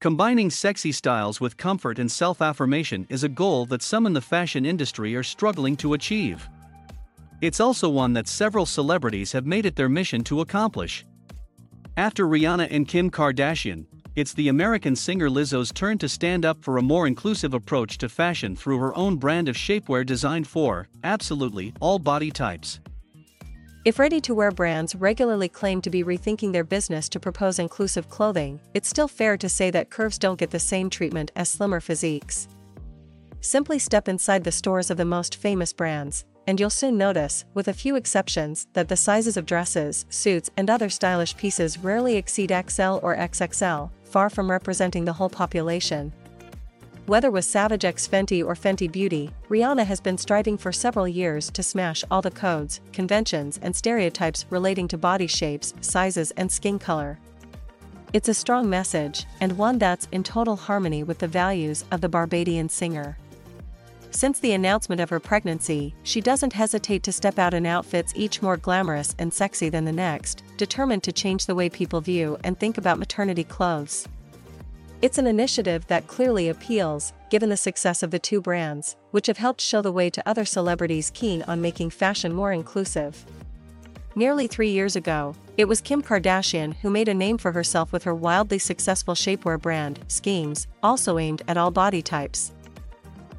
Combining sexy styles with comfort and self affirmation is a goal that some in the fashion industry are struggling to achieve. It's also one that several celebrities have made it their mission to accomplish. After Rihanna and Kim Kardashian, it's the American singer Lizzo's turn to stand up for a more inclusive approach to fashion through her own brand of shapewear designed for, absolutely, all body types. If ready to wear brands regularly claim to be rethinking their business to propose inclusive clothing, it's still fair to say that curves don't get the same treatment as slimmer physiques. Simply step inside the stores of the most famous brands, and you'll soon notice, with a few exceptions, that the sizes of dresses, suits, and other stylish pieces rarely exceed XL or XXL, far from representing the whole population. Whether with Savage X Fenty or Fenty Beauty, Rihanna has been striving for several years to smash all the codes, conventions, and stereotypes relating to body shapes, sizes, and skin color. It's a strong message, and one that's in total harmony with the values of the Barbadian singer. Since the announcement of her pregnancy, she doesn't hesitate to step out in outfits each more glamorous and sexy than the next, determined to change the way people view and think about maternity clothes. It's an initiative that clearly appeals, given the success of the two brands, which have helped show the way to other celebrities keen on making fashion more inclusive. Nearly three years ago, it was Kim Kardashian who made a name for herself with her wildly successful shapewear brand, Skims, also aimed at all body types.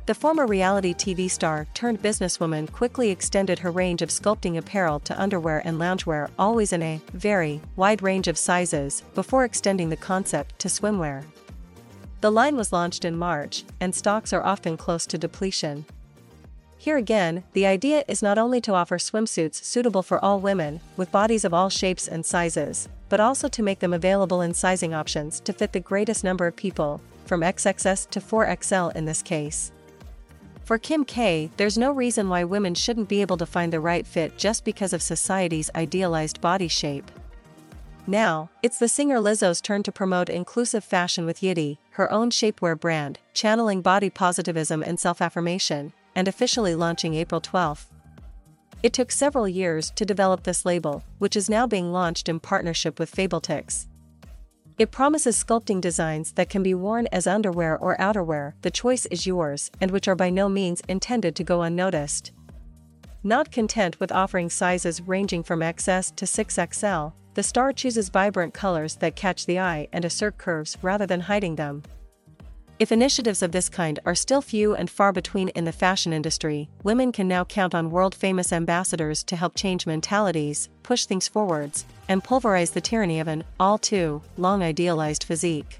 The former reality TV star turned businesswoman quickly extended her range of sculpting apparel to underwear and loungewear, always in a very wide range of sizes, before extending the concept to swimwear. The line was launched in March, and stocks are often close to depletion. Here again, the idea is not only to offer swimsuits suitable for all women, with bodies of all shapes and sizes, but also to make them available in sizing options to fit the greatest number of people, from XXS to 4XL in this case. For Kim K, there's no reason why women shouldn't be able to find the right fit just because of society's idealized body shape. Now, it's the singer Lizzo's turn to promote inclusive fashion with Yitty, her own shapewear brand, channeling body positivism and self affirmation, and officially launching April 12. It took several years to develop this label, which is now being launched in partnership with Fabletics. It promises sculpting designs that can be worn as underwear or outerwear, the choice is yours, and which are by no means intended to go unnoticed. Not content with offering sizes ranging from XS to 6XL, the star chooses vibrant colors that catch the eye and assert curves rather than hiding them. If initiatives of this kind are still few and far between in the fashion industry, women can now count on world famous ambassadors to help change mentalities, push things forwards, and pulverize the tyranny of an all too long idealized physique.